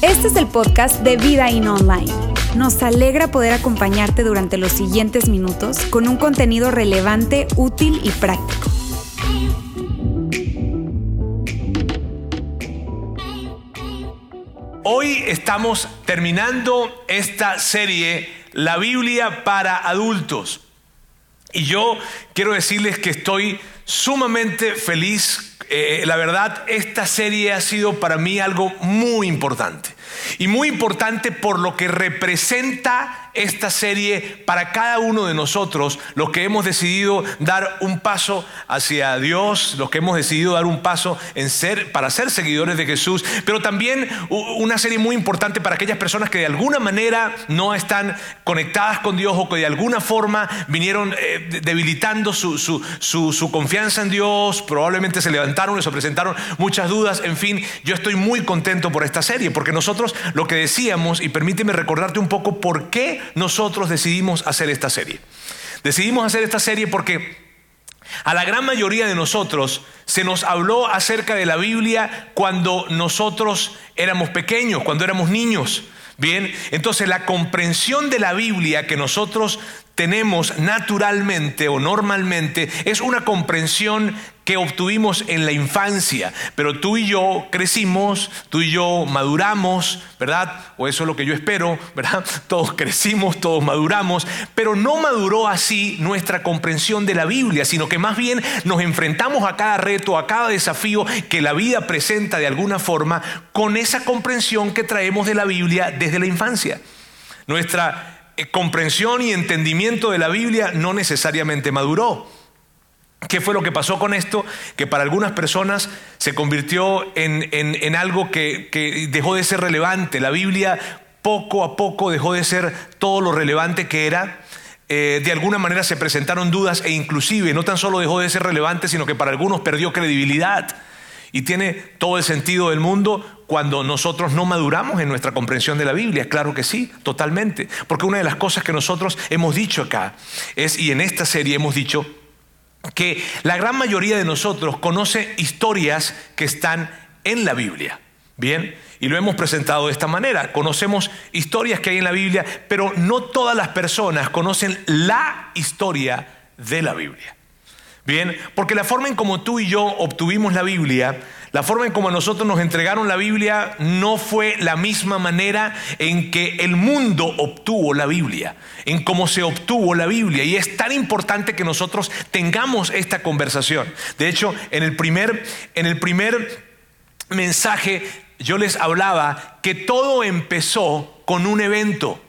Este es el podcast de Vida In Online. Nos alegra poder acompañarte durante los siguientes minutos con un contenido relevante, útil y práctico. Hoy estamos terminando esta serie, La Biblia para adultos. Y yo quiero decirles que estoy sumamente feliz. Eh, la verdad, esta serie ha sido para mí algo muy importante. Y muy importante por lo que representa esta serie para cada uno de nosotros, los que hemos decidido dar un paso hacia Dios, los que hemos decidido dar un paso en ser, para ser seguidores de Jesús, pero también una serie muy importante para aquellas personas que de alguna manera no están conectadas con Dios o que de alguna forma vinieron eh, debilitando su, su confianza en Dios, probablemente se levantaron, les presentaron muchas dudas, en fin, yo estoy muy contento por esta serie, porque nosotros lo que decíamos, y permíteme recordarte un poco por qué nosotros decidimos hacer esta serie. Decidimos hacer esta serie porque a la gran mayoría de nosotros se nos habló acerca de la Biblia cuando nosotros éramos pequeños, cuando éramos niños. Bien, entonces la comprensión de la Biblia que nosotros tenemos naturalmente o normalmente es una comprensión que obtuvimos en la infancia, pero tú y yo crecimos, tú y yo maduramos, ¿verdad? O eso es lo que yo espero, ¿verdad? Todos crecimos, todos maduramos, pero no maduró así nuestra comprensión de la Biblia, sino que más bien nos enfrentamos a cada reto, a cada desafío que la vida presenta de alguna forma con esa comprensión que traemos de la Biblia desde la infancia. Nuestra comprensión y entendimiento de la Biblia no necesariamente maduró. ¿Qué fue lo que pasó con esto? Que para algunas personas se convirtió en, algo que, dejó de ser relevante. La Biblia poco a poco dejó de ser todo lo relevante que era. Eh, de alguna manera se presentaron dudas e inclusive no tan solo dejó de ser relevante, sino que para algunos perdió credibilidad. Y tiene todo el sentido del mundo cuando nosotros no maduramos en nuestra comprensión de la Biblia. Claro que sí, totalmente. Porque una de las cosas que nosotros hemos dicho acá es, y en esta serie hemos dicho, que la gran mayoría de nosotros conoce historias que están en la Biblia. Bien, y lo hemos presentado de esta manera. Conocemos historias que hay en la Biblia, pero no todas las personas conocen la historia de la Biblia. Bien, porque la forma en como tú y yo obtuvimos la Biblia la forma en como nosotros nos entregaron la Biblia no fue la misma manera en que el mundo obtuvo la Biblia, en cómo se obtuvo la Biblia. Y es tan importante que nosotros tengamos esta conversación. De hecho, en el primer, en el primer mensaje yo les hablaba que todo empezó con un evento,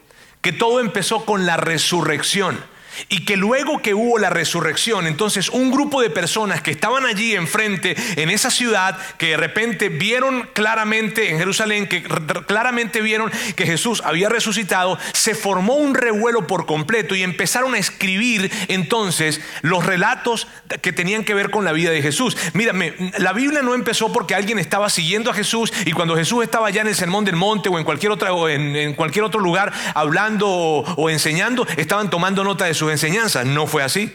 que todo empezó con la resurrección. Y que luego que hubo la resurrección, entonces un grupo de personas que estaban allí enfrente, en esa ciudad, que de repente vieron claramente en Jerusalén, que claramente vieron que Jesús había resucitado, se formó un revuelo por completo y empezaron a escribir entonces los relatos que tenían que ver con la vida de Jesús. Mírame, la Biblia no empezó porque alguien estaba siguiendo a Jesús y cuando Jesús estaba ya en el Sermón del Monte o en cualquier, o en, cualquier otro lugar hablando o enseñando, estaban tomando nota de su enseñanzas. No fue así.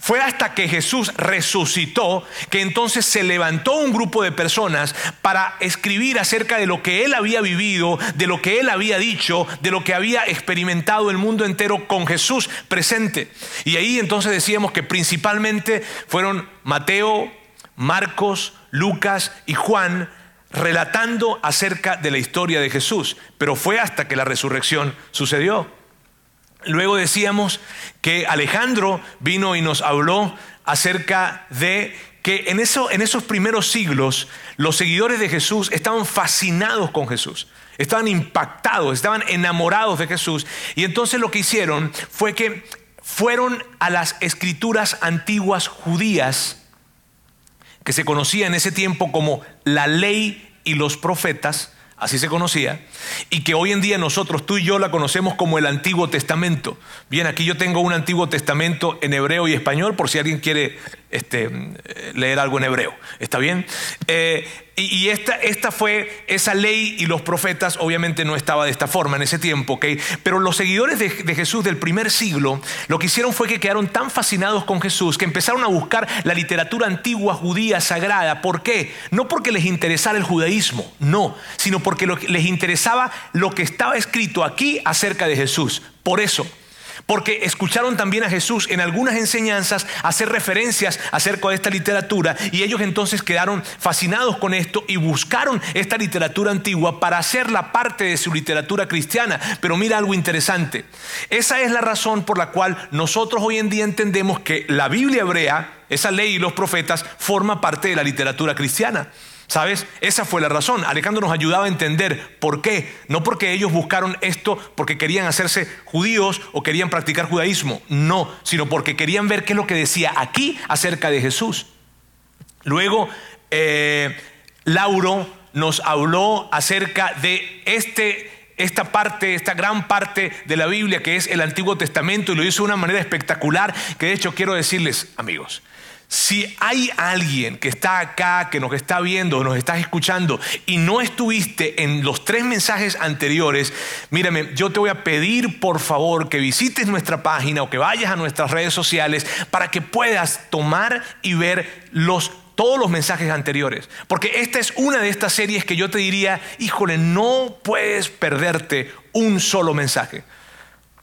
Fue hasta que Jesús resucitó que entonces se levantó un grupo de personas para escribir acerca de lo que él había vivido, de lo que él había dicho, de lo que había experimentado el mundo entero con Jesús presente. Y ahí entonces decíamos que principalmente fueron Mateo, Marcos, Lucas y Juan relatando acerca de la historia de Jesús, pero fue hasta que la resurrección sucedió. Luego decíamos que Alejandro vino y nos habló acerca de que en, eso, en esos primeros siglos los seguidores de Jesús estaban fascinados con Jesús, estaban impactados, estaban enamorados de Jesús. Y entonces lo que hicieron fue que fueron a las escrituras antiguas judías, que se conocía en ese tiempo como la ley y los profetas, así se conocía, y que hoy en día nosotros, tú y yo, la conocemos como el Antiguo Testamento. Bien, aquí yo tengo un Antiguo Testamento en hebreo y español, por si alguien quiere este, leer algo en hebreo. ¿Está bien? Eh, y, esta, esta, fue esa ley y los profetas, obviamente no estaba de esta forma en ese tiempo. Pero los seguidores de, de, Jesús del primer siglo lo que hicieron fue que quedaron tan fascinados con Jesús que empezaron a buscar la literatura antigua judía sagrada. ¿Por qué? No porque les interesara el judaísmo, no, sino porque les interesaba lo que estaba escrito aquí acerca de Jesús. Por eso. Porque escucharon también a Jesús en algunas enseñanzas hacer referencias acerca de esta literatura y ellos entonces quedaron fascinados con esto y buscaron esta literatura antigua para hacerla parte de su literatura cristiana. Pero mira algo interesante. Esa es la razón por la cual nosotros hoy en día entendemos que la Biblia hebrea, esa ley y los profetas, forma parte de la literatura cristiana. ¿Sabes? Esa fue la razón. Alejandro nos ayudaba a entender por qué. No porque ellos buscaron esto porque querían hacerse judíos o querían practicar judaísmo. No, sino porque querían ver qué es lo que decía aquí acerca de Jesús. Luego, eh, Lauro nos habló acerca de este esta parte, esta gran parte de la Biblia que es el Antiguo Testamento y lo hizo de una manera espectacular que de hecho quiero decirles, amigos, si hay alguien que está acá, que nos está viendo, nos está escuchando y no estuviste en los tres mensajes anteriores, mírame, yo te voy a pedir por favor que visites nuestra página o que vayas a nuestras redes sociales para que puedas tomar y ver los todos los mensajes anteriores. Porque esta es una de estas series que yo te diría, híjole, no puedes perderte un solo mensaje.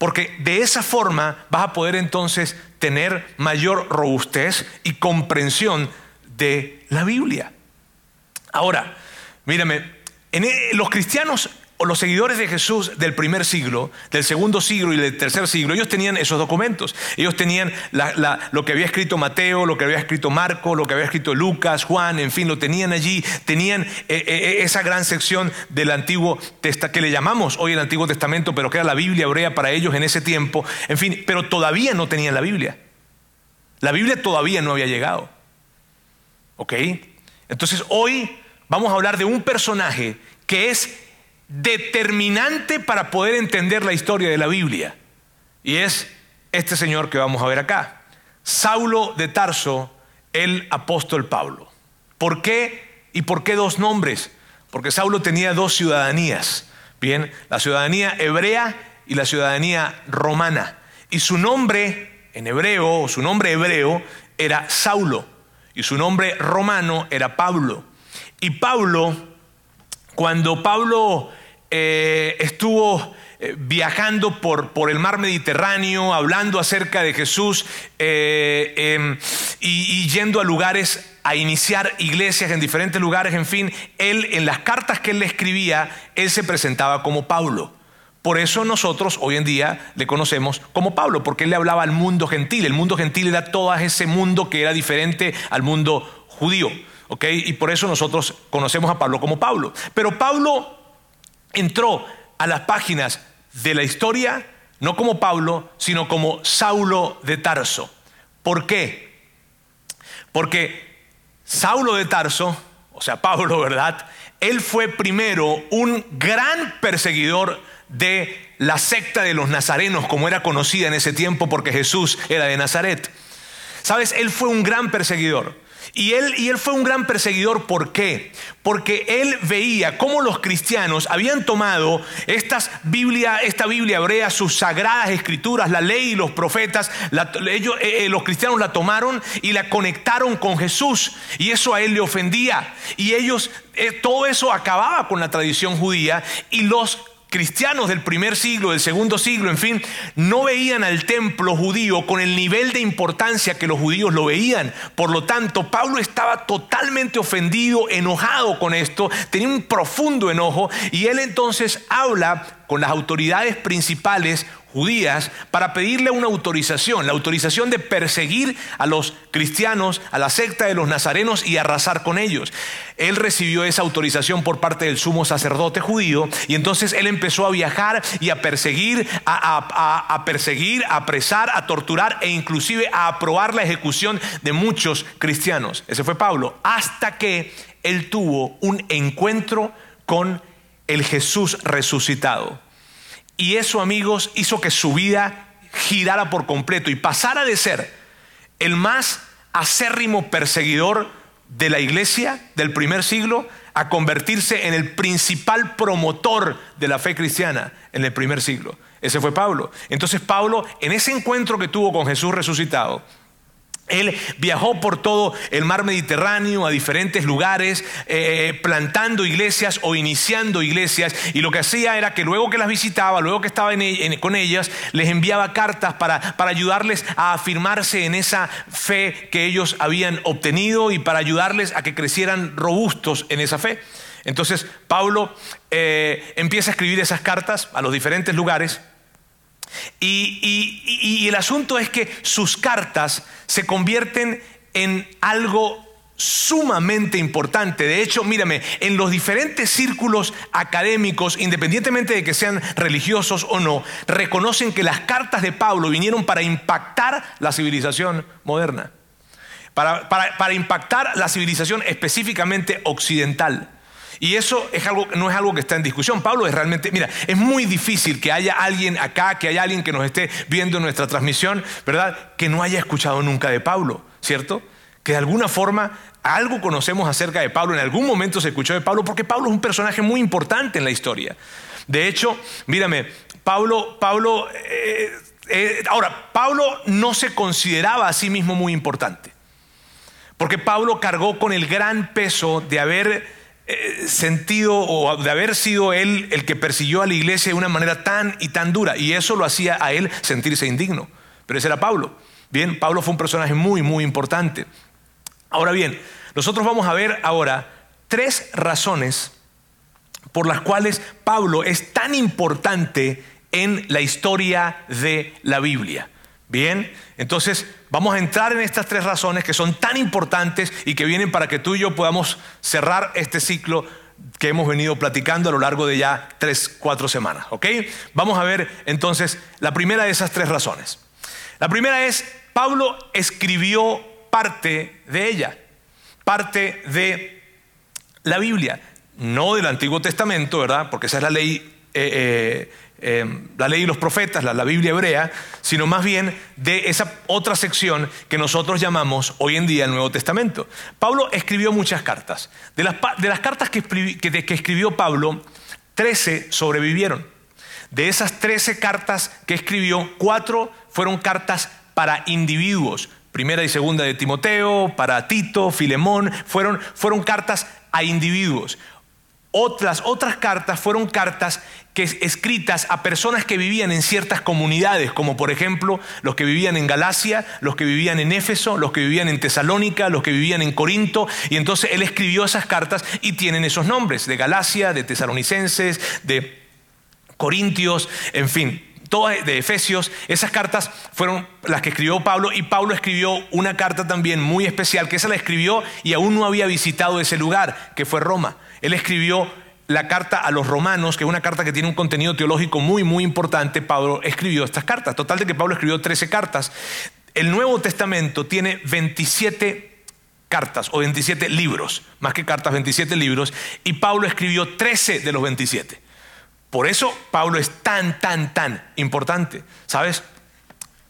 Porque de esa forma vas a poder entonces tener mayor robustez y comprensión de la Biblia. Ahora, mírame, en e, los cristianos los seguidores de Jesús del primer siglo, del segundo siglo y del tercer siglo, ellos tenían esos documentos. Ellos tenían lo que había escrito Mateo, lo que había escrito Marco, lo que había escrito Lucas, Juan, en fin, lo tenían allí. Tenían eh, eh, eh, esa gran sección del Antiguo Testamento, que le llamamos hoy el Antiguo Testamento, pero que era la Biblia hebrea para ellos en ese tiempo. En fin, pero todavía no tenían la Biblia. La Biblia todavía no había llegado. ¿Ok? Entonces hoy vamos a hablar de un personaje que es determinante para poder entender la historia de la Biblia. Y es este señor que vamos a ver acá. Saulo de Tarso, el apóstol Pablo. ¿Por qué? ¿Y por qué dos nombres? Porque Saulo tenía dos ciudadanías. Bien, la ciudadanía hebrea y la ciudadanía romana. Y su nombre en hebreo, su nombre hebreo era Saulo. Y su nombre romano era Pablo. Y Pablo, cuando Pablo eh, estuvo eh, viajando por, por, el mar Mediterráneo, hablando acerca de Jesús eh, em, y, yendo a lugares a iniciar iglesias en diferentes lugares, en fin, él en las cartas que él le escribía, él se presentaba como Pablo. Por eso nosotros hoy en día le conocemos como Pablo, porque él le hablaba al mundo gentil. El mundo gentil era todo ese mundo que era diferente al mundo judío. ¿ok? Y por eso nosotros conocemos a Pablo como Pablo. Pero Pablo entró a las páginas de la historia no como Pablo, sino como Saulo de Tarso. ¿Por qué? Porque Saulo de Tarso, o sea, Pablo, ¿verdad? Él fue primero un gran perseguidor de la secta de los nazarenos, como era conocida en ese tiempo, porque Jesús era de Nazaret. ¿Sabes? Él fue un gran perseguidor. Y él, y él fue un gran perseguidor, ¿por qué? Porque él veía cómo los cristianos habían tomado estas Biblia, esta Biblia hebrea, sus sagradas escrituras, la ley y los profetas, ellos, eh, eh, los cristianos la tomaron y la conectaron con Jesús. Y eso a él le ofendía. Y ellos, eh, todo eso acababa con la tradición judía y los cristianos del primer siglo, del segundo siglo, en fin, no veían al templo judío con el nivel de importancia que los judíos lo veían. Por lo tanto, Pablo estaba totalmente ofendido, enojado con esto, tenía un profundo enojo y él entonces habla con las autoridades principales judías para pedirle una autorización, la autorización de perseguir a los cristianos, a la secta de los nazarenos y arrasar con ellos. Él recibió esa autorización por parte del sumo sacerdote judío y entonces él empezó a viajar y a perseguir, a, perseguir, a apresar, a torturar e inclusive a aprobar la ejecución de muchos cristianos. Ese fue Pablo, hasta que él tuvo un encuentro con el Jesús resucitado. Y eso, amigos, hizo que su vida girara por completo y pasara de ser el más acérrimo perseguidor de la iglesia del primer siglo a convertirse en el principal promotor de la fe cristiana en el primer siglo. Ese fue Pablo. Entonces Pablo, en ese encuentro que tuvo con Jesús resucitado, él viajó por todo el mar Mediterráneo a diferentes lugares, eh, plantando iglesias o iniciando iglesias. Y lo que hacía era que luego que las visitaba, luego que estaba con ellas, les enviaba cartas para, para, ayudarles a afirmarse en esa fe que ellos habían obtenido y para ayudarles a que crecieran robustos en esa fe. Entonces Pablo eh, empieza a escribir esas cartas a los diferentes lugares y, el asunto es que sus cartas se convierten en algo sumamente importante. De hecho, mírame, en los diferentes círculos académicos, independientemente de que sean religiosos o no, reconocen que las cartas de Pablo vinieron para impactar la civilización moderna, para impactar la civilización específicamente occidental. Y eso es algo, no es algo que está en discusión. Pablo es realmente, mira, es muy difícil que haya alguien acá, que haya alguien que nos esté viendo en nuestra transmisión, ¿verdad? Que no haya escuchado nunca de Pablo, ¿cierto? Que de alguna forma algo conocemos acerca de Pablo, en algún momento se escuchó de Pablo, porque Pablo es un personaje muy importante en la historia. De hecho, mírame, Pablo, Pablo, eh, eh, ahora, Pablo no se consideraba a sí mismo muy importante, porque Pablo cargó con el gran peso de haber eh, sentido o de haber sido él el que persiguió a la iglesia de una manera tan y tan dura. Y eso lo hacía a él sentirse indigno. Pero ese era Pablo. Bien, Pablo fue un personaje muy, muy importante. Ahora bien, nosotros vamos a ver ahora tres razones por las cuales Pablo es tan importante en la historia de la Biblia. Bien, entonces vamos a entrar en estas tres razones que son tan importantes y que vienen para que tú y yo podamos cerrar este ciclo que hemos venido platicando a lo largo de ya tres, cuatro semanas. ¿Ok? Vamos a ver entonces la primera de esas tres razones. La primera es, Pablo escribió parte de ella, parte de la Biblia, no del Antiguo Testamento, ¿verdad? Porque esa es la ley eh, eh, Em, la ley y los profetas, la, Biblia hebrea, sino más bien de esa otra sección que nosotros llamamos hoy en día el Nuevo Testamento. Pablo escribió muchas cartas. De las, de las cartas que, que escribió Pablo, 13 sobrevivieron. De esas 13 cartas que escribió, cuatro fueron cartas para individuos. Primera y segunda de Timoteo, para Tito, Filemón, fueron, fueron cartas a individuos. Otras, otras cartas fueron cartas que, escritas a personas que vivían en ciertas comunidades, como por ejemplo los que vivían en Galacia, los que vivían en Éfeso, los que vivían en Tesalónica, los que vivían en Corinto. Y entonces él escribió esas cartas y tienen esos nombres, de Galacia, de tesalonicenses, de Corintios, en fin, todas de Efesios, esas cartas fueron las que escribió Pablo y Pablo escribió una carta también muy especial, que esa la escribió y aún no había visitado ese lugar, que fue Roma. Él escribió la carta a los romanos, que es una carta que tiene un contenido teológico muy, muy importante. Pablo escribió estas cartas. Total de que Pablo escribió 13 cartas. El Nuevo Testamento tiene 27 cartas o 27 libros, más que cartas, 27 libros, y Pablo escribió 13 de los 27. Por eso Pablo es tan, tan, tan importante, ¿sabes?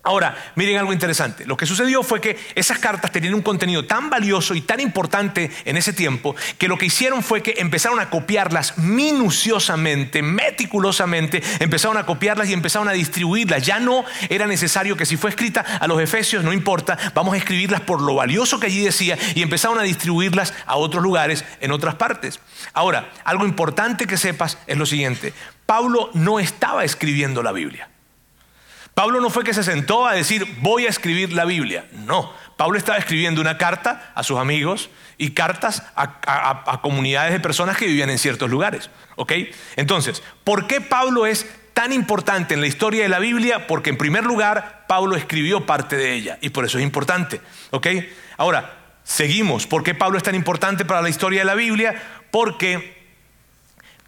Ahora, miren algo interesante. Lo que sucedió fue que esas cartas tenían un contenido tan valioso y tan importante en ese tiempo que lo que hicieron fue que empezaron a copiarlas minuciosamente, meticulosamente, empezaron a copiarlas y empezaron a distribuirlas. Ya no era necesario que si fue escrita a los efesios, no importa, vamos a escribirlas por lo valioso que allí decía y empezaron a distribuirlas a otros lugares, en otras partes. Ahora, algo importante que sepas es lo siguiente. Pablo no estaba escribiendo la Biblia. Pablo no fue que se sentó a decir, voy a escribir la Biblia. No, Pablo estaba escribiendo una carta a sus amigos y cartas a, comunidades de personas que vivían en ciertos lugares. ¿Ok? Entonces, ¿por qué Pablo es tan importante en la historia de la Biblia? Porque en primer lugar, Pablo escribió parte de ella y por eso es importante. ¿Ok? Ahora, seguimos. ¿Por qué Pablo es tan importante para la historia de la Biblia? Porque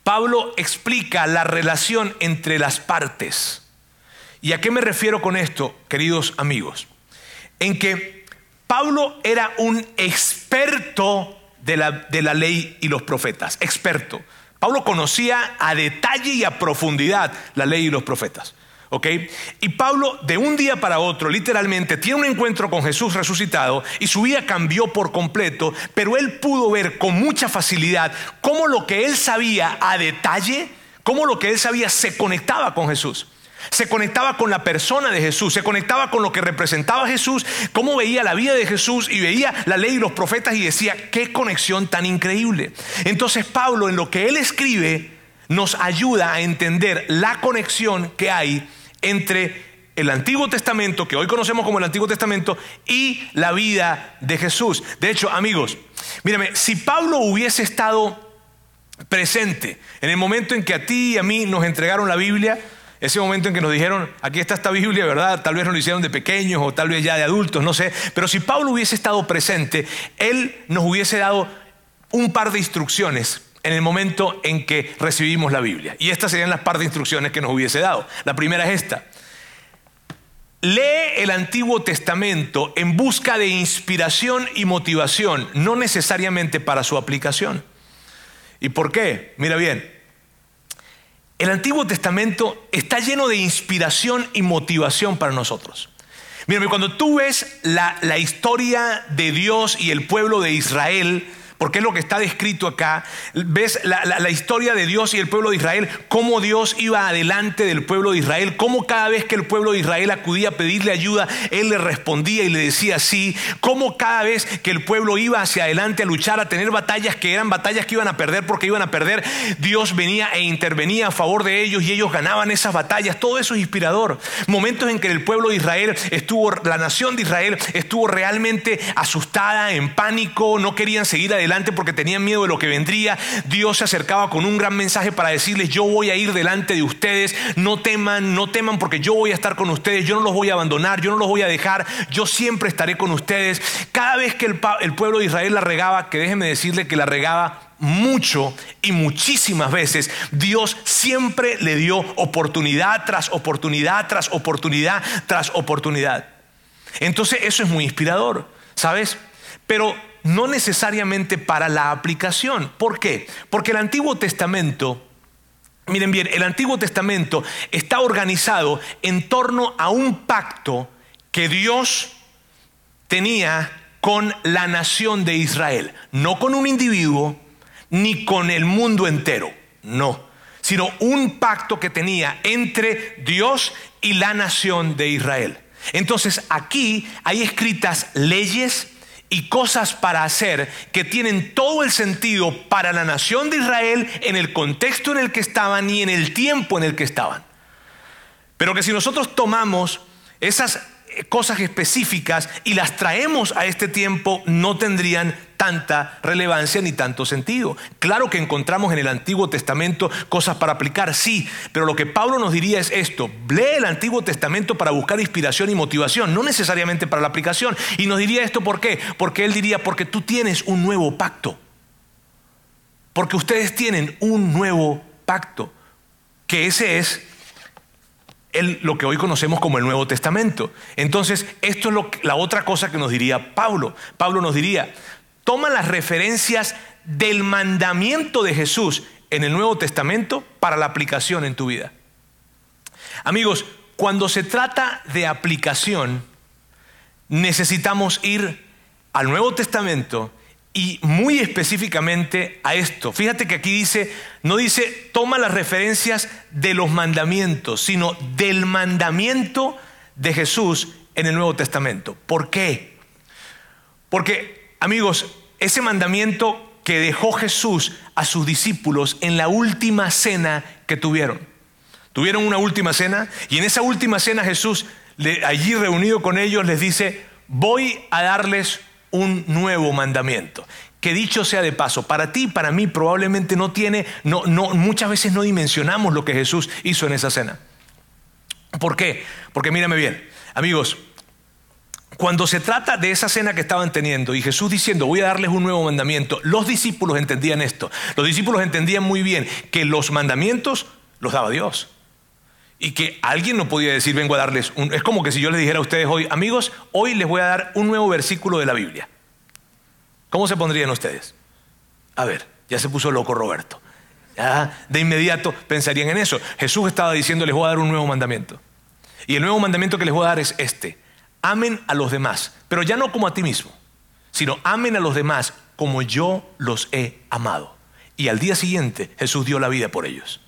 Pablo explica la relación entre las partes. ¿Y a qué me refiero con esto, queridos amigos? En que Pablo era un experto de la, de la ley y los profetas, experto. Pablo conocía a detalle y a profundidad la ley y los profetas. ¿Ok? Y Pablo de un día para otro, literalmente, tiene un encuentro con Jesús resucitado y su vida cambió por completo, pero él pudo ver con mucha facilidad cómo lo que él sabía a detalle, cómo lo que él sabía se conectaba con Jesús. Se conectaba con la persona de Jesús, se conectaba con lo que representaba Jesús, cómo veía la vida de Jesús y veía la ley y los profetas y decía, qué conexión tan increíble. Entonces Pablo en lo que él escribe nos ayuda a entender la conexión que hay entre el Antiguo Testamento, que hoy conocemos como el Antiguo Testamento, y la vida de Jesús. De hecho, amigos, mírame, si Pablo hubiese estado presente en el momento en que a ti y a mí nos entregaron la Biblia, ese momento en que nos dijeron, aquí está esta Biblia, ¿verdad? Tal vez nos lo hicieron de pequeños o tal vez ya de adultos, no sé. Pero si Pablo hubiese estado presente, él nos hubiese dado un par de instrucciones en el momento en que recibimos la Biblia. Y estas serían las par de instrucciones que nos hubiese dado. La primera es esta. Lee el Antiguo Testamento en busca de inspiración y motivación, no necesariamente para su aplicación. ¿Y por qué? Mira bien, el Antiguo Testamento está lleno de inspiración y motivación para nosotros. Mira, cuando tú ves la, la historia de Dios y el pueblo de Israel, porque es lo que está descrito acá. Ves la, historia de Dios y el pueblo de Israel, cómo Dios iba adelante del pueblo de Israel, cómo cada vez que el pueblo de Israel acudía a pedirle ayuda, Él le respondía y le decía sí, cómo cada vez que el pueblo iba hacia adelante a luchar, a tener batallas que eran batallas que iban a perder porque iban a perder, Dios venía e intervenía a favor de ellos y ellos ganaban esas batallas. Todo eso es inspirador. Momentos en que el pueblo de Israel estuvo, la nación de Israel estuvo realmente asustada, en pánico, no querían seguir adelante porque tenían miedo de lo que vendría. Dios se acercaba con un gran mensaje para decirles, yo voy a ir delante de ustedes, no teman, no teman porque yo voy a estar con ustedes, yo no los voy a abandonar, yo no los voy a dejar, yo siempre estaré con ustedes. Cada vez que el, el pueblo de Israel la regaba, que déjenme decirle que la regaba mucho y muchísimas veces, Dios siempre le dio oportunidad tras oportunidad, tras oportunidad, tras oportunidad. Entonces eso es muy inspirador, ¿sabes? Pero no necesariamente para la aplicación. ¿Por qué? Porque el Antiguo Testamento, miren bien, el Antiguo Testamento está organizado en torno a un pacto que Dios tenía con la nación de Israel, no con un individuo ni con el mundo entero, no, sino un pacto que tenía entre Dios y la nación de Israel. Entonces aquí hay escritas leyes, y cosas para hacer que tienen todo el sentido para la nación de Israel en el contexto en el que estaban y en el tiempo en el que estaban. Pero que si nosotros tomamos esas cosas específicas y las traemos a este tiempo, no tendrían tanta relevancia ni tanto sentido. Claro que encontramos en el Antiguo Testamento cosas para aplicar, sí, pero lo que Pablo nos diría es esto, lee el Antiguo Testamento para buscar inspiración y motivación, no necesariamente para la aplicación. Y nos diría esto ¿por qué? Porque él diría, porque tú tienes un nuevo pacto, porque ustedes tienen un nuevo pacto, que ese es lo que hoy conocemos como el Nuevo Testamento. Entonces, esto es lo, la otra cosa que nos diría Pablo. Pablo nos diría, toma las referencias del mandamiento de Jesús en el Nuevo Testamento para la aplicación en tu vida. Amigos, cuando se trata de aplicación, necesitamos ir al Nuevo Testamento y muy específicamente a esto. Fíjate que aquí dice, no dice toma las referencias de los mandamientos, sino del mandamiento de Jesús en el Nuevo Testamento. ¿Por qué? Porque, amigos, ese mandamiento que dejó Jesús a sus discípulos en la última cena que tuvieron. Tuvieron una última cena y en esa última cena Jesús, allí reunido con ellos, les dice, voy a darles un nuevo mandamiento. Que dicho sea de paso, para ti para mí probablemente no tiene, no, no, muchas veces no dimensionamos lo que Jesús hizo en esa cena. ¿Por qué? Porque mírame bien, amigos, cuando se trata de esa cena que estaban teniendo y Jesús diciendo, voy a darles un nuevo mandamiento, los discípulos entendían esto. Los discípulos entendían muy bien que los mandamientos los daba Dios. Y que alguien no podía decir, vengo a darles un... Es como que si yo les dijera a ustedes hoy, amigos, hoy les voy a dar un nuevo versículo de la Biblia. ¿Cómo se pondrían ustedes? A ver, ya se puso loco Roberto. De inmediato pensarían en eso. Jesús estaba diciendo, les voy a dar un nuevo mandamiento. Y el nuevo mandamiento que les voy a dar es este. Amen a los demás, pero ya no como a ti mismo, sino amen a los demás como yo los he amado. Y al día siguiente Jesús dio la vida por ellos.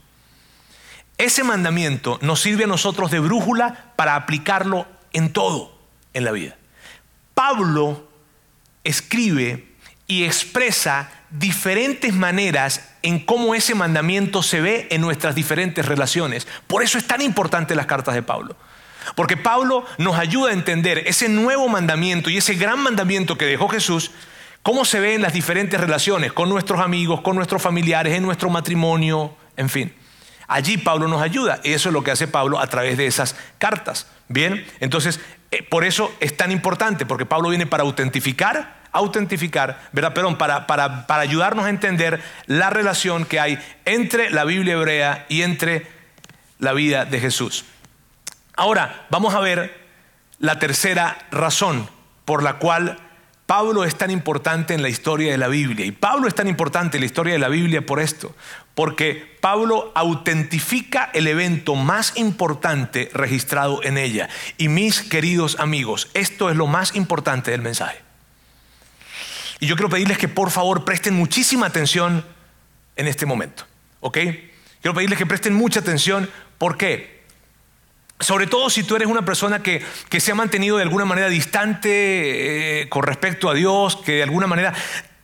Ese mandamiento nos sirve a nosotros de brújula para aplicarlo en todo en la vida. Pablo escribe y expresa diferentes maneras en cómo ese mandamiento se ve en nuestras diferentes relaciones. Por eso es tan importante las cartas de Pablo. Porque Pablo nos ayuda a entender ese nuevo mandamiento y ese gran mandamiento que dejó Jesús, cómo se ve en las diferentes relaciones con nuestros amigos, con nuestros familiares, en nuestro matrimonio, en fin. Allí Pablo nos ayuda. y Eso es lo que hace Pablo a través de esas cartas. Bien, entonces, eh, por eso es tan importante, porque Pablo viene para autentificar, autentificar, ¿verdad? Perdón, para, para, para ayudarnos a entender la relación que hay entre la Biblia hebrea y entre la vida de Jesús. Ahora, vamos a ver la tercera razón por la cual Pablo es tan importante en la historia de la Biblia. Y Pablo es tan importante en la historia de la Biblia por esto, porque Pablo autentifica el evento más importante registrado en ella. Y mis queridos amigos, esto es lo más importante del mensaje. Y yo quiero pedirles que por favor presten muchísima atención en este momento. ¿Ok? Quiero pedirles que presten mucha atención. ¿Por qué? Sobre todo si tú eres una persona que, se ha mantenido de alguna manera distante eh, con respecto a Dios, que de alguna manera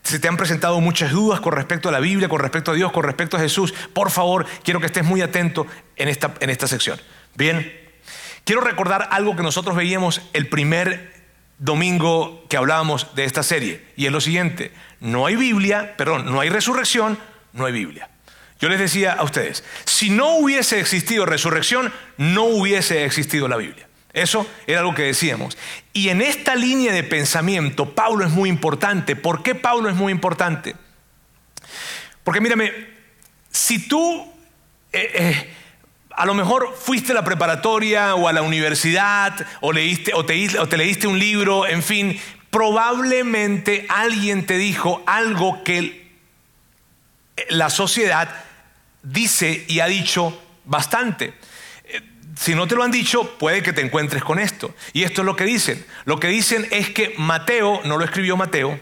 se te han presentado muchas dudas con respecto a la Biblia, con respecto a Dios, con respecto a Jesús, por favor, quiero que estés muy atento en esta, en esta sección. Bien, quiero recordar algo que nosotros veíamos el primer domingo que hablábamos de esta serie, y es lo siguiente, no hay Biblia, perdón, no hay resurrección, no hay Biblia. Yo les decía a ustedes, si no hubiese existido resurrección, no hubiese existido la Biblia. Eso era lo que decíamos. Y en esta línea de pensamiento, Pablo es muy importante. ¿Por qué Pablo es muy importante? Porque mírame, si tú eh, eh, a lo mejor fuiste a la preparatoria o a la universidad o, leíste, te, o te leíste un libro, en fin, probablemente alguien te dijo algo que la sociedad dice y ha dicho bastante. Eh, si no te lo han dicho, puede que te encuentres con esto. Y esto es lo que dicen. Lo que dicen es que Mateo, no lo escribió Mateo,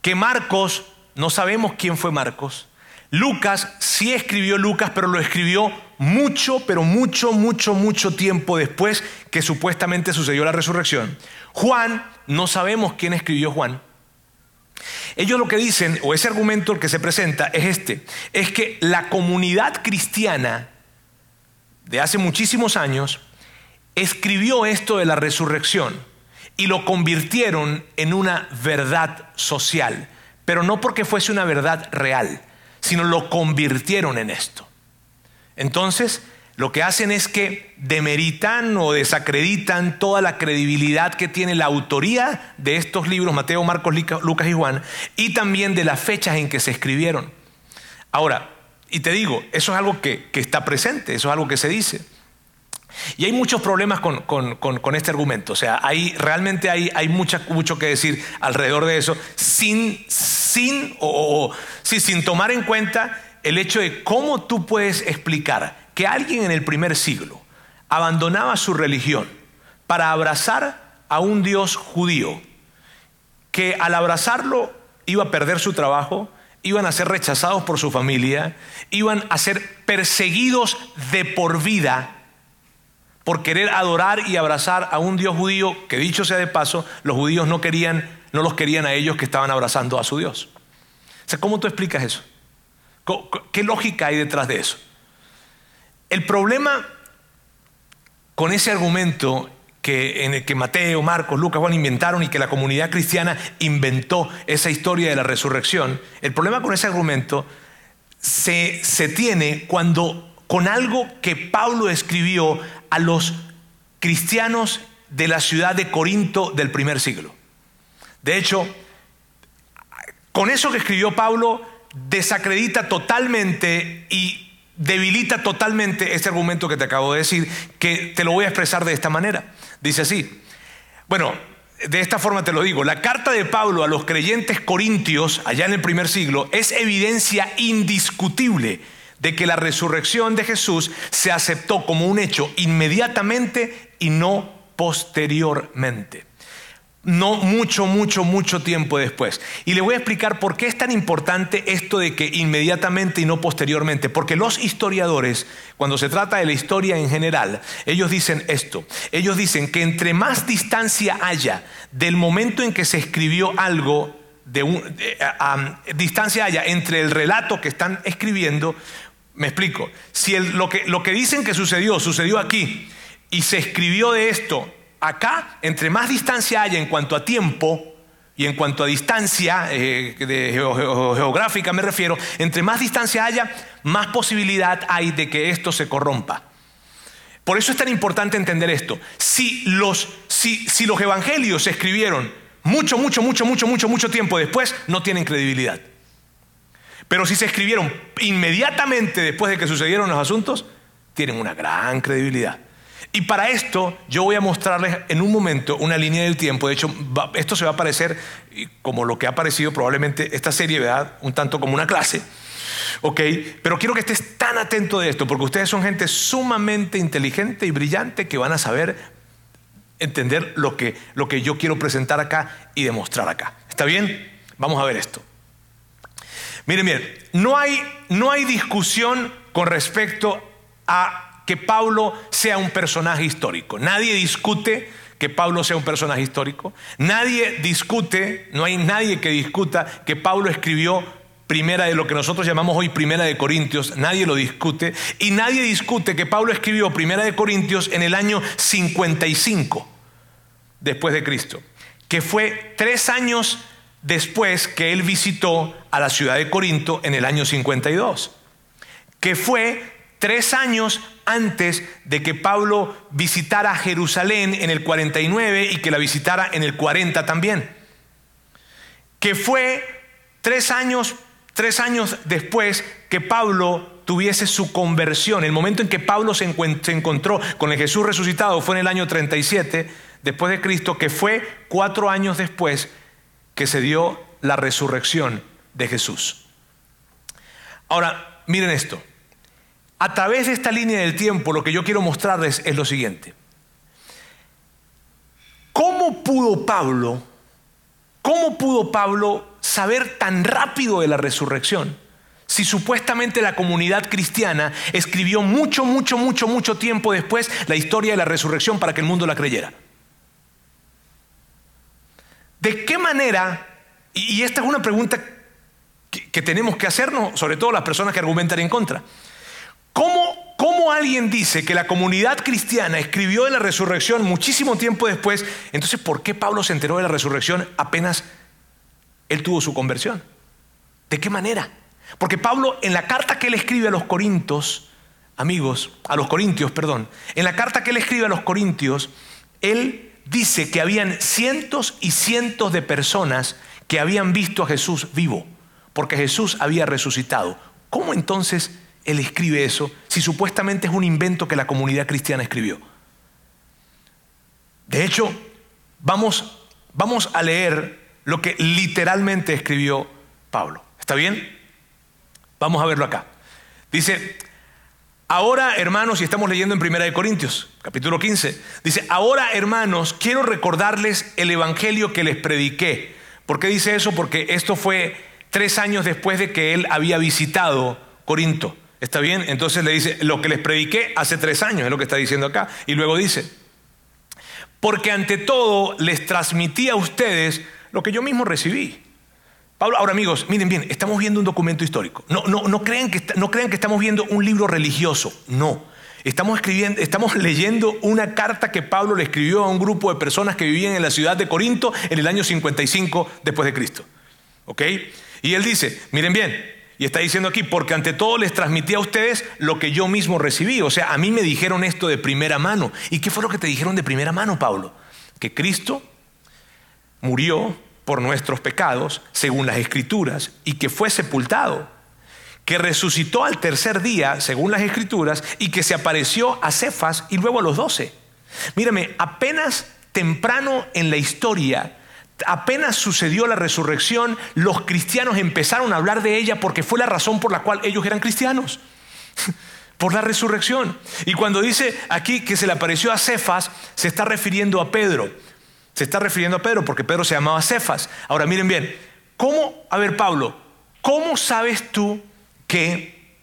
que Marcos, no sabemos quién fue Marcos. Lucas sí escribió Lucas, pero lo escribió mucho, pero mucho, mucho, mucho tiempo después que supuestamente sucedió la resurrección. Juan, no sabemos quién escribió Juan. Ellos lo que dicen, o ese argumento que se presenta, es este, es que la comunidad cristiana de hace muchísimos años escribió esto de la resurrección y lo convirtieron en una verdad social, pero no porque fuese una verdad real, sino lo convirtieron en esto. Entonces, lo que hacen es que demeritan o desacreditan toda la credibilidad que tiene la autoría de estos libros, Mateo, Marcos, Lucas y Juan, y también de las fechas en que se escribieron. Ahora, y te digo, eso es algo que, está presente, eso es algo que se dice. Y hay muchos problemas con, este argumento, o sea, hay, realmente hay, hay mucho que decir alrededor de eso, sin, sin, o, sin tomar en cuenta el hecho de cómo tú puedes explicar que alguien en el primer siglo abandonaba su religión para abrazar a un Dios judío, que al abrazarlo iba a perder su trabajo, iban a ser rechazados por su familia, iban a ser perseguidos de por vida por querer adorar y abrazar a un Dios judío que dicho sea de paso, los judíos no querían, no los querían a ellos que estaban abrazando a su Dios. O sea, ¿cómo tú explicas eso? ¿Qué lógica hay detrás de eso? El problema con ese argumento que, en el que Mateo, Marcos, Lucas, Juan inventaron y que la comunidad cristiana inventó esa historia de la resurrección, el problema con ese argumento se, se tiene cuando con algo que Pablo escribió a los cristianos de la ciudad de Corinto del primer siglo. De hecho, con eso que escribió Pablo, desacredita totalmente y debilita totalmente este argumento que te acabo de decir, que te lo voy a expresar de esta manera. Dice así, bueno, de esta forma te lo digo, la carta de Pablo a los creyentes corintios, allá en el primer siglo, es evidencia indiscutible de que la resurrección de Jesús se aceptó como un hecho inmediatamente y no posteriormente. No mucho, mucho, mucho tiempo después. Y le voy a explicar por qué es tan importante esto de que inmediatamente y no posteriormente. Porque los historiadores, cuando se trata de la historia en general, ellos dicen esto. Ellos dicen que entre más distancia haya del momento en que se escribió algo, de, un, distancia haya entre el relato que están escribiendo, me explico, si lo que dicen que sucedió, sucedió aquí, y se escribió de esto acá, entre más distancia haya en cuanto a tiempo y en cuanto a distancia eh, geográfica me refiero, entre más distancia haya, más posibilidad hay de que esto se corrompa. Por eso es tan importante entender esto. Si los, si, si los evangelios se escribieron mucho, mucho, mucho, mucho, mucho, mucho tiempo después, no tienen credibilidad. Pero si se escribieron inmediatamente después de que sucedieron los asuntos, tienen una gran credibilidad. Y para esto yo voy a mostrarles en un momento una línea del tiempo. De hecho, esto se va a parecer como lo que ha parecido probablemente esta serie, ¿verdad? Un tanto como una clase. ¿Ok? Pero quiero que estés tan atento de esto, porque ustedes son gente sumamente inteligente y brillante que van a saber entender lo que, lo que yo quiero presentar acá y demostrar acá. ¿Está bien? Vamos a ver esto. Miren, miren, no hay, no hay discusión con respecto a que Pablo sea un personaje histórico. Nadie discute que Pablo sea un personaje histórico. Nadie discute, no hay nadie que discuta que Pablo escribió primera de lo que nosotros llamamos hoy primera de Corintios, nadie lo discute. Y nadie discute que Pablo escribió primera de Corintios en el año 55 después de Cristo, que fue tres años después que él visitó a la ciudad de Corinto en el año 52, que fue tres años antes de que Pablo visitara Jerusalén en el 49 y que la visitara en el 40 también. Que fue tres años, tres años después que Pablo tuviese su conversión. El momento en que Pablo se, encontró con el Jesús resucitado fue en el año 37 después de Cristo, que fue cuatro años después que se dio la resurrección de Jesús. Ahora, miren esto. A través de esta línea del tiempo lo que yo quiero mostrarles es lo siguiente. ¿Cómo pudo Pablo, cómo pudo Pablo saber tan rápido de la resurrección? Si supuestamente la comunidad cristiana escribió mucho, mucho, mucho, mucho tiempo después la historia de la resurrección para que el mundo la creyera. ¿De qué manera, y esta es una pregunta que, tenemos que hacernos, sobre todo las personas que argumentan en contra, ¿Cómo, ¿Cómo, alguien dice que la comunidad cristiana escribió de la resurrección muchísimo tiempo después? Entonces, ¿por qué Pablo se enteró de la resurrección apenas él tuvo su conversión? ¿De qué manera? Porque Pablo, en la carta que él escribe a los Corintios, amigos, a los Corintios, perdón, en la carta que él escribe a los Corintios, él dice que habían cientos y cientos de personas que habían visto a Jesús vivo, porque Jesús había resucitado. ¿Cómo entonces él escribe eso si supuestamente es un invento que la comunidad cristiana escribió? De hecho, vamos, vamos a leer lo que literalmente escribió Pablo. ¿Está bien? Vamos a verlo acá. Dice, ahora hermanos, y estamos leyendo en Primera de Corintios, capítulo 15, dice, ahora hermanos, quiero recordarles el evangelio que les prediqué. ¿Por qué dice eso? Porque esto fue tres años después de que él había visitado Corinto. ¿Está bien? Entonces le dice, lo que les prediqué hace tres años, es lo que está diciendo acá. Y luego dice, porque ante todo les transmití a ustedes lo que yo mismo recibí. Pablo, ahora amigos, miren bien, estamos viendo un documento histórico. No, no, no, crean que, no crean que estamos viendo un libro religioso, no. Estamos, escribiendo, estamos leyendo una carta que Pablo le escribió a un grupo de personas que vivían en la ciudad de Corinto en el año 55 después de Cristo. ¿Ok? Y él dice, miren bien, y está diciendo aquí, porque ante todo les transmití a ustedes lo que yo mismo recibí. O sea, a mí me dijeron esto de primera mano. ¿Y qué fue lo que te dijeron de primera mano, Pablo? Que Cristo murió por nuestros pecados, según las escrituras, y que fue sepultado, que resucitó al tercer día, según las escrituras, y que se apareció a Cefas y luego a los doce. Mírame, apenas temprano en la historia, apenas sucedió la resurrección, los cristianos empezaron a hablar de ella porque fue la razón por la cual ellos eran cristianos. por la resurrección. Y cuando dice aquí que se le apareció a Cefas, se está refiriendo a Pedro. Se está refiriendo a Pedro porque Pedro se llamaba Cefas. Ahora miren bien, ¿cómo, a ver Pablo, ¿cómo sabes tú que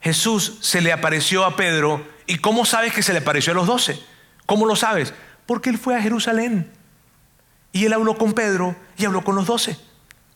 Jesús se le apareció a Pedro y cómo sabes que se le apareció a los doce? ¿Cómo lo sabes? Porque él fue a Jerusalén y él habló con Pedro y habló con los doce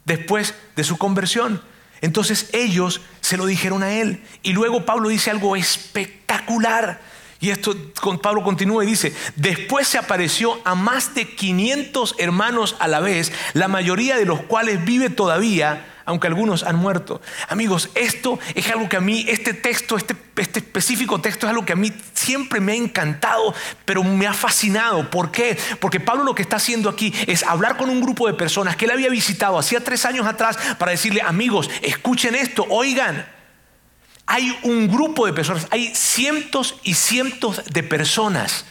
después de su conversión. Entonces ellos se lo dijeron a él. Y luego Pablo dice algo espectacular. Y esto con Pablo continúa y dice, después se apareció a más de 500 hermanos a la vez, la mayoría de los cuales vive todavía aunque algunos han muerto. Amigos, esto es algo que a mí, este texto, este, este, específico texto es algo que a mí siempre me ha encantado, pero me ha fascinado. ¿Por qué? Porque Pablo lo que está haciendo aquí es hablar con un grupo de personas que él había visitado hacía tres años atrás para decirle, amigos, escuchen esto, oigan. Hay un grupo de personas, hay cientos y cientos de personas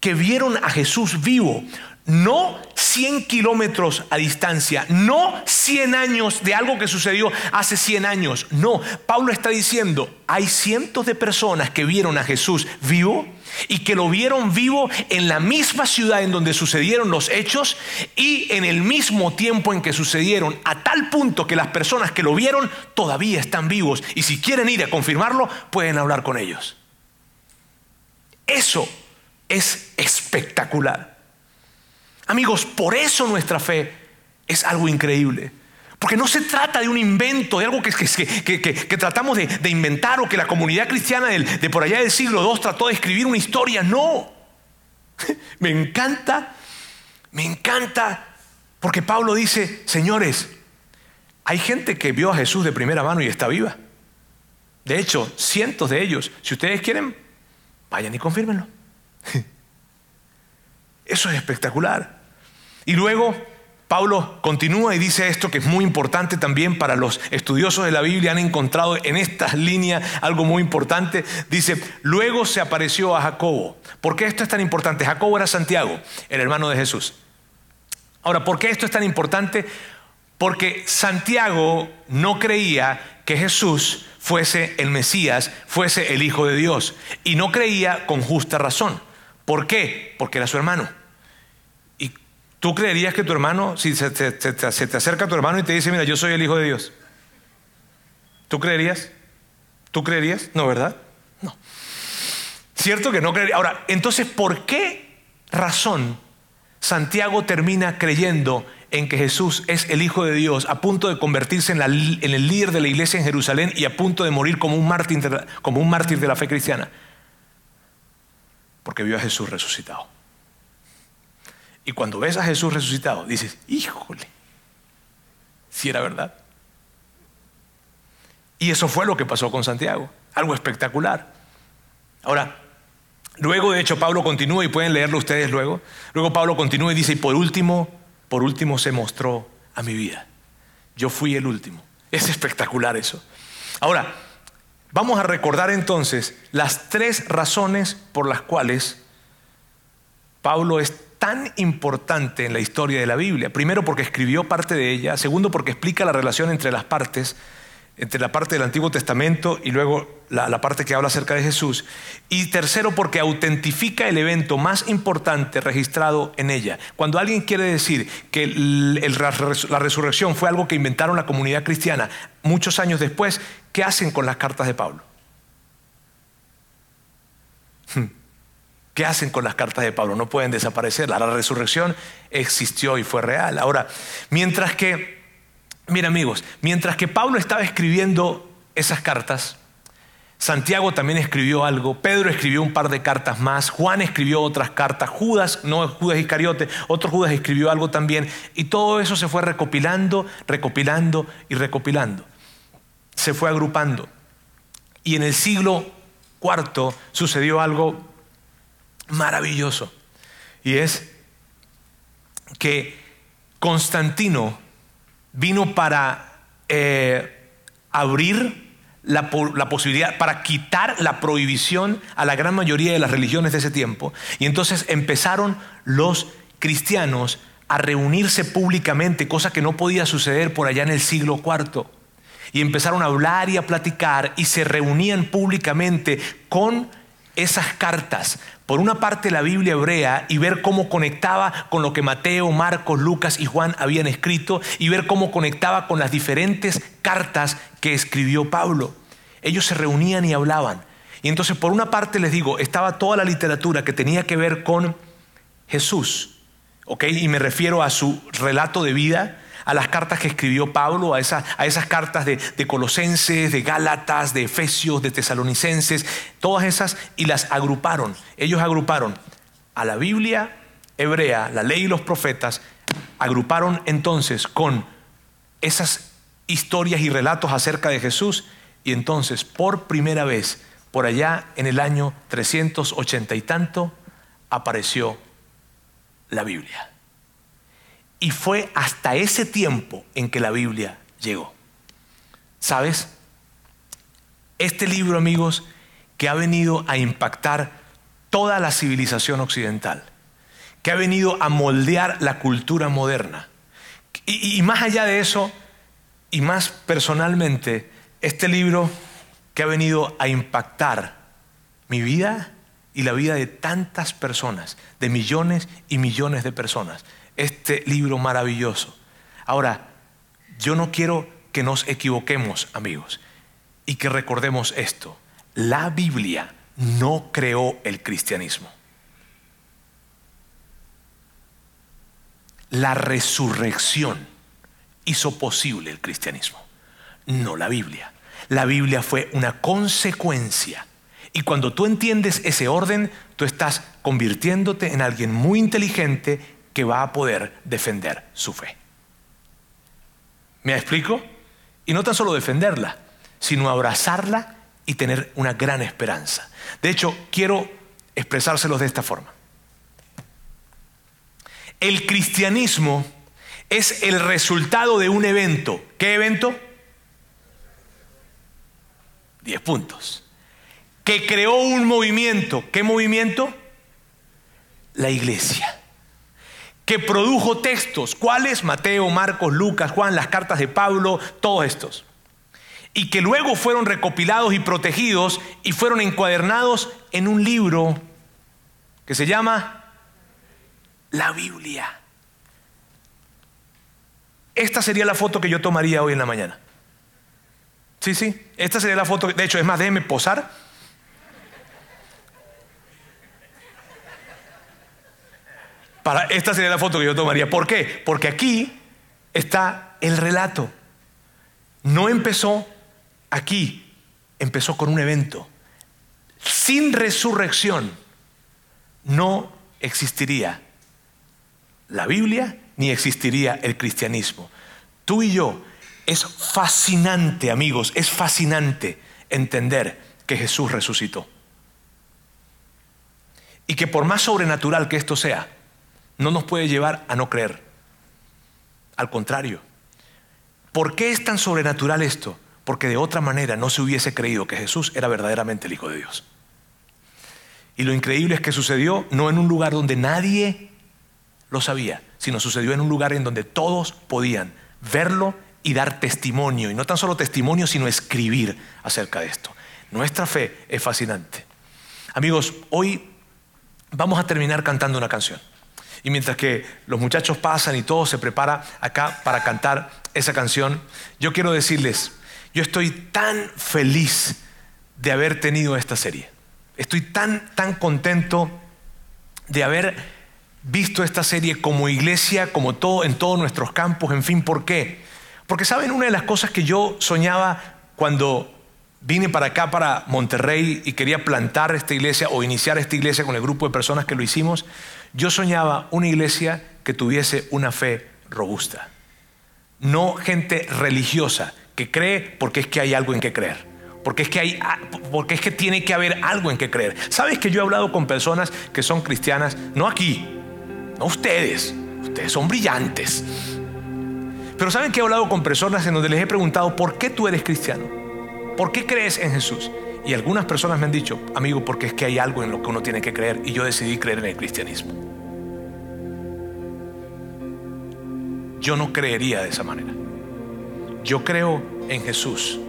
que vieron a Jesús vivo, no 100 kilómetros a distancia, no 100 años de algo que sucedió hace 100 años. No, Pablo está diciendo, hay cientos de personas que vieron a Jesús vivo y que lo vieron vivo en la misma ciudad en donde sucedieron los hechos y en el mismo tiempo en que sucedieron, a tal punto que las personas que lo vieron todavía están vivos y si quieren ir a confirmarlo, pueden hablar con ellos. Eso es espectacular. Amigos, por eso nuestra fe es algo increíble. Porque no se trata de un invento, de algo que, tratamos de, inventar o que la comunidad cristiana de por allá del siglo II trató de escribir una historia. No. Me encanta, me encanta, porque Pablo dice, señores, hay gente que vio a Jesús de primera mano y está viva. De hecho, cientos de ellos. Si ustedes quieren, vayan y confírmenlo. Eso es espectacular. Y luego Pablo continúa y dice esto que es muy importante también para los estudiosos de la Biblia, han encontrado en esta línea algo muy importante. Dice, luego se apareció a Jacobo. ¿Por qué esto es tan importante? Jacobo era Santiago, el hermano de Jesús. Ahora, ¿por qué esto es tan importante? Porque Santiago no creía que Jesús fuese el Mesías, fuese el Hijo de Dios. Y no creía con justa razón. ¿Por qué? Porque era su hermano. ¿Tú creerías que tu hermano, si se te, acerca a tu hermano y te dice, mira, yo soy el Hijo de Dios? ¿Tú creerías? ¿Tú creerías? No, ¿verdad? No. Cierto que no creería. Ahora, entonces, ¿por qué razón Santiago termina creyendo en que Jesús es el Hijo de Dios, a punto de convertirse en, en, el líder de la iglesia en Jerusalén y a punto de morir como un, mártir, como un mártir de la fe cristiana? Porque vio a Jesús resucitado. Y cuando ves a Jesús resucitado, dices, híjole, si era verdad. Y eso fue lo que pasó con Santiago, algo espectacular. Ahora, luego de hecho Pablo continúa y pueden leerlo ustedes luego. Luego Pablo continúa y dice, y por último, por último se mostró a mi vida. Yo fui el último. Es espectacular eso. Ahora, vamos a recordar entonces las tres razones por las cuales Pablo es tan importante en la historia de la Biblia. Primero porque escribió parte de ella, segundo porque explica la relación entre las partes, entre la parte del Antiguo Testamento y luego la, parte que habla acerca de Jesús. Y tercero porque autentifica el evento más importante registrado en ella. Cuando alguien quiere decir que la resurrección fue algo que inventaron la comunidad cristiana muchos años después, ¿qué hacen con las cartas de Pablo? ¿Qué hacen con las cartas de Pablo? No pueden desaparecer. La resurrección existió y fue real. Ahora, mientras que, mira amigos, mientras que Pablo estaba escribiendo esas cartas, Santiago también escribió algo, Pedro escribió un par de cartas más, Juan escribió otras cartas, Judas, no Judas Iscariote, otro Judas escribió algo también, y todo eso se fue recopilando, recopilando y recopilando. Se fue agrupando. Y en el siglo IV sucedió algo maravilloso. Y es que Constantino vino para eh, abrir la, la, posibilidad, para quitar la prohibición a la gran mayoría de las religiones de ese tiempo. Y entonces empezaron los cristianos a reunirse públicamente, cosa que no podía suceder por allá en el siglo IV. Y empezaron a hablar y a platicar y se reunían públicamente con esas cartas. Por una parte la Biblia hebrea y ver cómo conectaba con lo que Mateo, Marcos, Lucas y Juan habían escrito y ver cómo conectaba con las diferentes cartas que escribió Pablo. Ellos se reunían y hablaban. Y entonces por una parte les digo, estaba toda la literatura que tenía que ver con Jesús. Y me refiero a su relato de vida, a las cartas que escribió Pablo, a, a esas cartas de, de, Colosenses, de Gálatas, de Efesios, de Tesalonicenses, todas esas, y las agruparon. Ellos agruparon a la Biblia hebrea, la ley y los profetas, agruparon entonces con esas historias y relatos acerca de Jesús, y entonces por primera vez, por allá en el año 380 y tanto, apareció la Biblia. Y fue hasta ese tiempo en que la Biblia llegó. ¿Sabes? Este libro, amigos, que ha venido a impactar toda la civilización occidental, que ha venido a moldear la cultura moderna. Y, y más allá de eso, y más personalmente, este libro que ha venido a impactar mi vida y la vida de tantas personas, de millones y millones de personas. Este libro maravilloso. Ahora, yo no quiero que nos equivoquemos, amigos, y que recordemos esto. La Biblia no creó el cristianismo. La resurrección hizo posible el cristianismo, no la Biblia. La Biblia fue una consecuencia y cuando tú entiendes ese orden, tú estás convirtiéndote en alguien muy inteligente que va a poder defender su fe. ¿Me explico? Y no tan solo defenderla, sino abrazarla y tener una gran esperanza. De hecho, quiero expresárselos de esta forma. El cristianismo es el resultado de un evento. ¿Qué evento? Diez puntos que creó un movimiento. ¿Qué movimiento? La iglesia. Que produjo textos. ¿Cuáles? Mateo, Marcos, Lucas, Juan, las cartas de Pablo, todos estos. Y que luego fueron recopilados y protegidos y fueron encuadernados en un libro que se llama la Biblia. Esta sería la foto que yo tomaría hoy en la mañana. Sí, sí, esta sería la foto. De hecho, es más, déjeme posar Para, esta sería la foto que yo tomaría. ¿Por qué? Porque aquí está el relato. No empezó aquí, empezó con un evento. Sin resurrección no existiría la Biblia ni existiría el cristianismo. Tú y yo, es fascinante, amigos, es fascinante entender que Jesús resucitó. Y que por más sobrenatural que esto sea, no nos puede llevar a no creer. Al contrario. ¿Por qué es tan sobrenatural esto? Porque de otra manera no se hubiese creído que Jesús era verdaderamente el Hijo de Dios. Y lo increíble es que sucedió no en un lugar donde nadie lo sabía, sino sucedió en un lugar en donde todos podían verlo y dar testimonio. Y no tan solo testimonio, sino escribir acerca de esto. Nuestra fe es fascinante. Amigos, hoy vamos a terminar cantando una canción. Y mientras que los muchachos pasan y todo se prepara acá para cantar esa canción, yo quiero decirles, yo estoy tan feliz de haber tenido esta serie. Estoy tan, tan contento de haber visto esta serie como iglesia, como todo, en todos nuestros campos, en fin, ¿por qué? Porque saben, una de las cosas que yo soñaba cuando vine para acá, para Monterrey, y quería plantar esta iglesia o iniciar esta iglesia con el grupo de personas que lo hicimos, yo soñaba una iglesia que tuviese una fe robusta. No gente religiosa que cree porque es que hay algo en que creer. Porque es que hay porque es que tiene que haber algo en que creer. ¿Sabes que yo he hablado con personas que son cristianas, no aquí, no ustedes, ustedes son brillantes. Pero saben que he hablado con personas en donde les he preguntado, ¿por qué tú eres cristiano? ¿Por qué crees en Jesús? Y algunas personas me han dicho, amigo, porque es que hay algo en lo que uno tiene que creer y yo decidí creer en el cristianismo. Yo no creería de esa manera. Yo creo en Jesús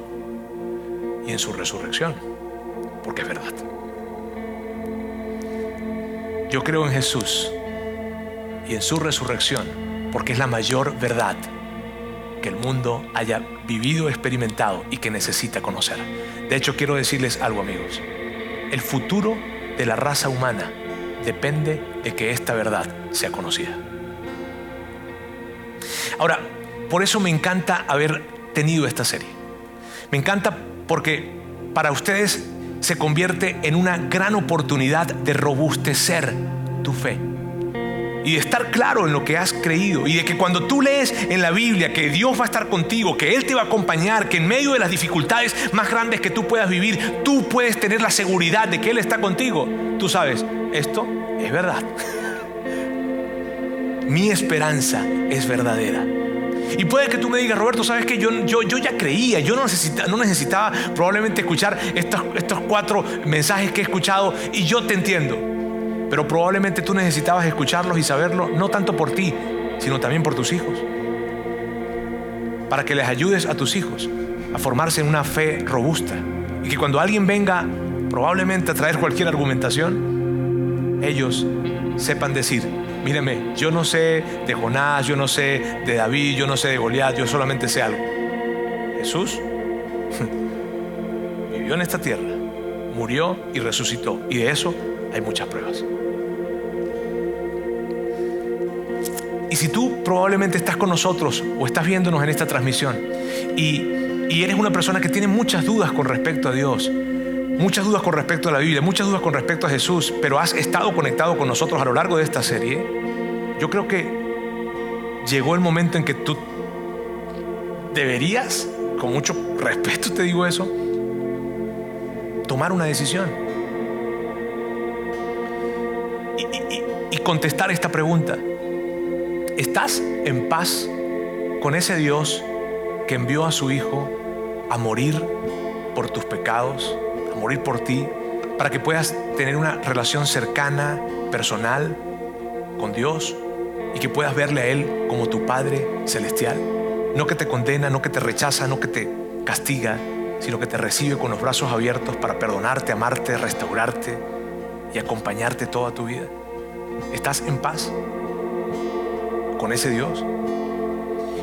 y en su resurrección, porque es verdad. Yo creo en Jesús y en su resurrección, porque es la mayor verdad que el mundo haya vivido, experimentado y que necesita conocer. De hecho, quiero decirles algo, amigos. El futuro de la raza humana depende de que esta verdad sea conocida. Ahora, por eso me encanta haber tenido esta serie. Me encanta porque para ustedes se convierte en una gran oportunidad de robustecer tu fe y de estar claro en lo que has creído y de que cuando tú lees en la Biblia que Dios va a estar contigo, que Él te va a acompañar, que en medio de las dificultades más grandes que tú puedas vivir, tú puedes tener la seguridad de que Él está contigo. Tú sabes, esto es verdad. Mi esperanza es verdadera. Y puede que tú me digas, Roberto, sabes que yo, yo, yo ya creía, yo no necesitaba, probablemente escuchar estos, estos cuatro mensajes que he escuchado y yo te entiendo. Pero probablemente tú necesitabas escucharlos y saberlo, no tanto por ti, sino también por tus hijos. Para que les ayudes a tus hijos a formarse en una fe robusta. Y que cuando alguien venga probablemente a traer cualquier argumentación, ellos sepan decir, míreme, yo no sé de Jonás, yo no sé de David, yo no sé de Goliat, yo solamente sé algo. Jesús vivió en esta tierra, murió y resucitó. Y de eso hay muchas pruebas. Y si tú probablemente estás con nosotros o estás viéndonos en esta transmisión y, eres una persona que tiene muchas dudas con respecto a Dios, muchas dudas con respecto a la Biblia, muchas dudas con respecto a Jesús, pero has estado conectado con nosotros a lo largo de esta serie, yo creo que llegó el momento en que tú deberías, con mucho respeto te digo eso, tomar una decisión. y contestar esta pregunta. ¿Estás en paz con ese Dios que envió a su Hijo a morir por tus pecados, a morir por ti, para que puedas tener una relación cercana, personal con Dios y que puedas verle a Él como tu Padre celestial? No que te condena, no que te rechaza, no que te castiga, sino que te recibe con los brazos abiertos para perdonarte, amarte, restaurarte y acompañarte toda tu vida. ¿Estás en paz? con ese Dios?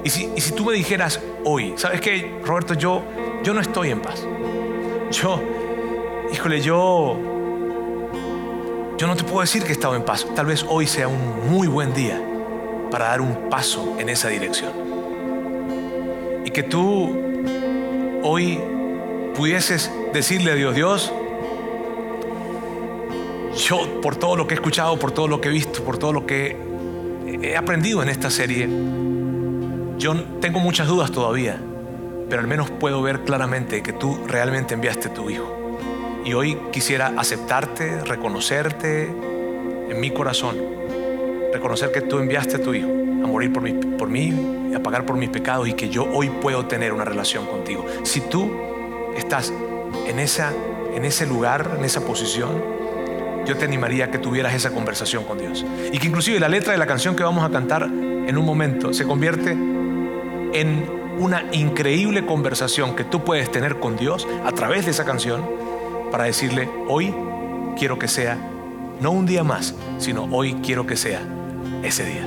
Y si, y si tú me dijeras hoy, ¿sabes qué, Roberto? Yo, yo no estoy en paz. Yo, híjole, yo, yo no te puedo decir que he estado en paz. Tal vez hoy sea un muy buen día para dar un paso en esa dirección. Y que tú hoy pudieses decirle a Dios, Dios, yo por todo lo que he escuchado, por todo lo que he visto, por todo lo que he aprendido en esta serie, yo tengo muchas dudas todavía, pero al menos puedo ver claramente que tú realmente enviaste a tu Hijo. Y hoy quisiera aceptarte, reconocerte en mi corazón, reconocer que tú enviaste a tu Hijo a morir por, por mí, a pagar por mis pecados y que yo hoy puedo tener una relación contigo. Si tú estás en, en ese lugar, en esa posición, yo te animaría a que tuvieras esa conversación con Dios. Y que inclusive la letra de la canción que vamos a cantar en un momento se convierte en una increíble conversación que tú puedes tener con Dios a través de esa canción para decirle, hoy quiero que sea, no un día más, sino hoy quiero que sea ese día.